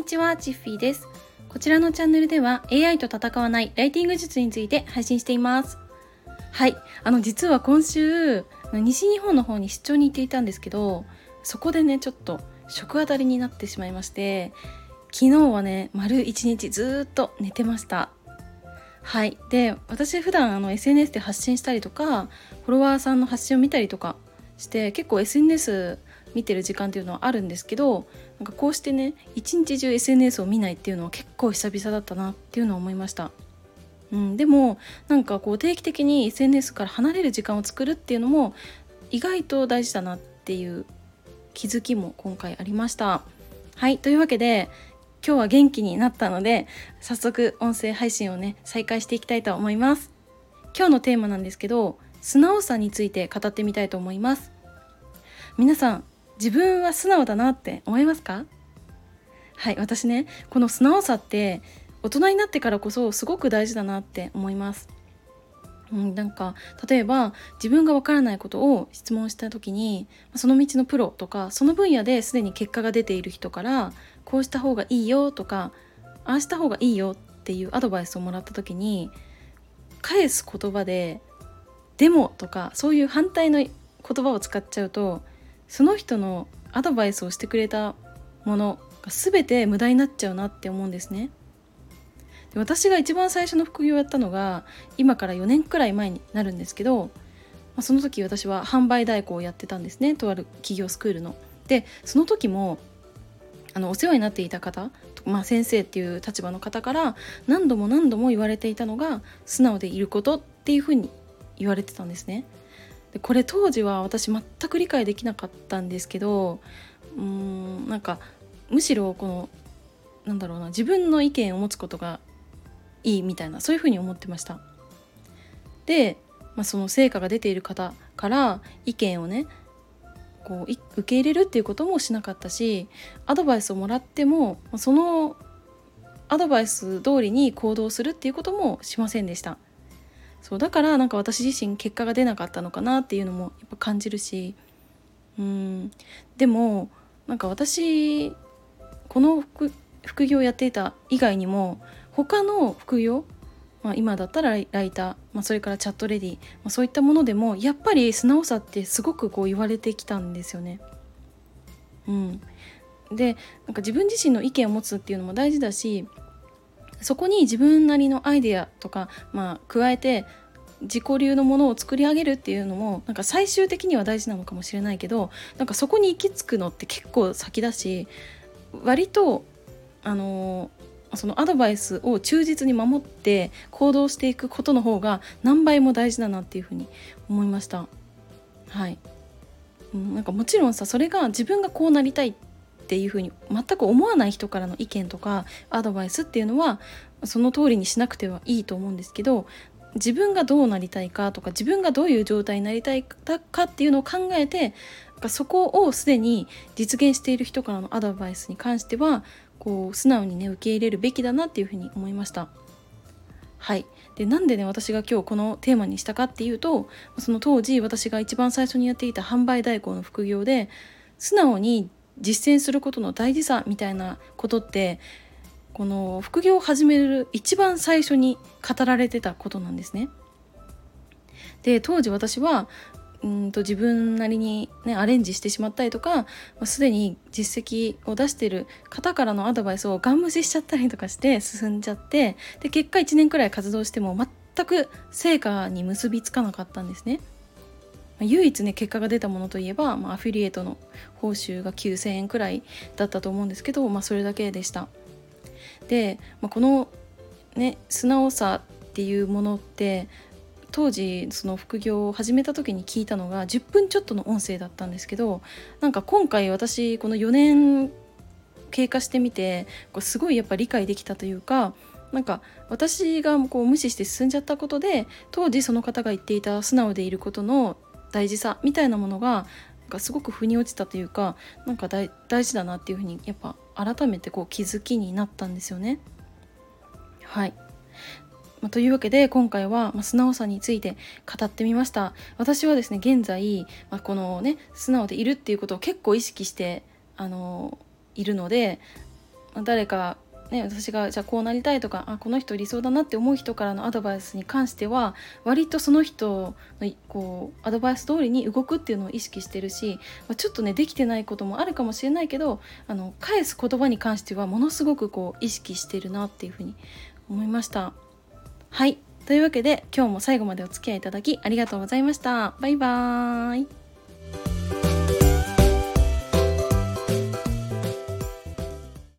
んにちは、チッフィーです。こちらのチャンネルでは AI と戦わないライティング術について配信しています。はい、あの実は今週西日本の方に出張に行っていたんですけど、そこでねちょっと食当たりになってしまいまして、昨日はね丸一日ずっと寝てました。はい、で私普段あの SNS で発信したりとかフォロワーさんの発信を見たりとかして結構 SNS 見てる時間っていうのはあるんですけどなんかこうしてね一日中 SNS を見ないっていうのは結構久々だったなっていうのは思いました。うん、でもなんかこう定期的に SNS から離れる時間を作るっていうのも意外と大事だなっていう気づきも今回ありました。はいというわけで今日は元気になったので早速音声配信をね再開していきたいと思います。今日のテーマなんですけど素直さについて語ってみたいと思います。皆さん自分は素直だなって思いますか？はい私ねこの素直さって大人になってからこそすごく大事だなって思います。うん、なんか例えば自分がわからないことを質問した時にその道のプロとかその分野ですでに結果が出ている人からこうした方がいいよとかああした方がいいよっていうアドバイスをもらった時に返す言葉で「でも」とかそういう反対の言葉を使っちゃうとその人のアドバイスをしてくれたものが全て無駄になっちゃうなって思うんですね。で私が一番最初の副業をやったのが今から4年くらい前になるんですけど、まあ、その時私は販売代行をやってたんですねとある企業スクールの。でその時もあのお世話になっていた方、まあ、先生っていう立場の方から何度も何度も言われていたのが素直でいることっていうふうに言われてたんですね。でこれ当時は私全く理解できなかったんですけどうーんなんかむしろこのなんだろうな自分の意見を持つことがいいみたいなそういうふうに思ってました。で、まあ、その成果が出ている方から意見をねこう受け入れるっていうこともしなかったしアドバイスをもらってもそのアドバイス通りに行動するっていうこともしませんでした。そうだからなんか私自身結果が出なかったのかなっていうのもやっぱ感じるしうんでもなんか私この副業をやっていた以外にも他の副業、まあ、今だったらライター、まあ、それからチャットレディ、まあ、そういったものでもやっぱり素直さってすごくこう言われてきたんですよね。うん、でなんか自分自身の意見を持つっていうのも大事だしそこに自分なりのアイデアとか、まあ、加えて自己流のものを作り上げるっていうのもなんか最終的には大事なのかもしれないけどなんかそこに行き着くのって結構先だし割とあのそのアドバイスを忠実に守って行動していくことの方が何倍も大事だなっていうふうに思いました。はい、なんかもちろんさそれが自分がこうなりたいっっていうふうに全く思わない人からの意見とかアドバイスっていうのはその通りにしなくてはいいと思うんですけど自分がどうなりたいかとか自分がどういう状態になりたいかっていうのを考えてそこをすでに実現している人からのアドバイスに関してはこう素直にね受け入れるべきだなっていうふうに思いました。はいでなんでね私が今日このテーマにしたかっていうとその当時私が一番最初にやっていた販売代行の副業で素直に実践することの大事さみたいなことってこの副業を始める一番最初に語られてたことなんですね。で当時私はうんと自分なりに、ね、アレンジしてしまったりとかすでに実績を出してる方からのアドバイスをガン無視しちゃったりとかして進んじゃってで結果1年くらい活動しても全く成果に結びつかなかったんですね。唯一ね結果が出たものといえば、まあ、アフィリエイトの報酬が9,000円くらいだったと思うんですけど、まあ、それだけでした。で、まあ、このね素直さっていうものって当時その副業を始めた時に聞いたのが10分ちょっとの音声だったんですけどなんか今回私この4年経過してみてこうすごいやっぱ理解できたというかなんか私がこう無視して進んじゃったことで当時その方が言っていた素直でいることの大事さみたいなものがなんかすごく腑に落ちたというかなんか大事だなっていうふうにやっぱ改めてこう気づきになったんですよね。はい、まあ、というわけで今回は、ま素直さについて語ってみました私はですね現在、まあ、このね素直でいるっていうことを結構意識してあのいるのでま誰かね、私がじゃあこうなりたいとかあこの人理想だなって思う人からのアドバイスに関しては割とその人のこうアドバイス通りに動くっていうのを意識してるし、まあ、ちょっとねできてないこともあるかもしれないけどあの返す言葉に関してはものすごくこう意識してるなっていうふうに思いました。はいというわけで今日も最後までお付き合いいただきありがとうございました。バイバーイ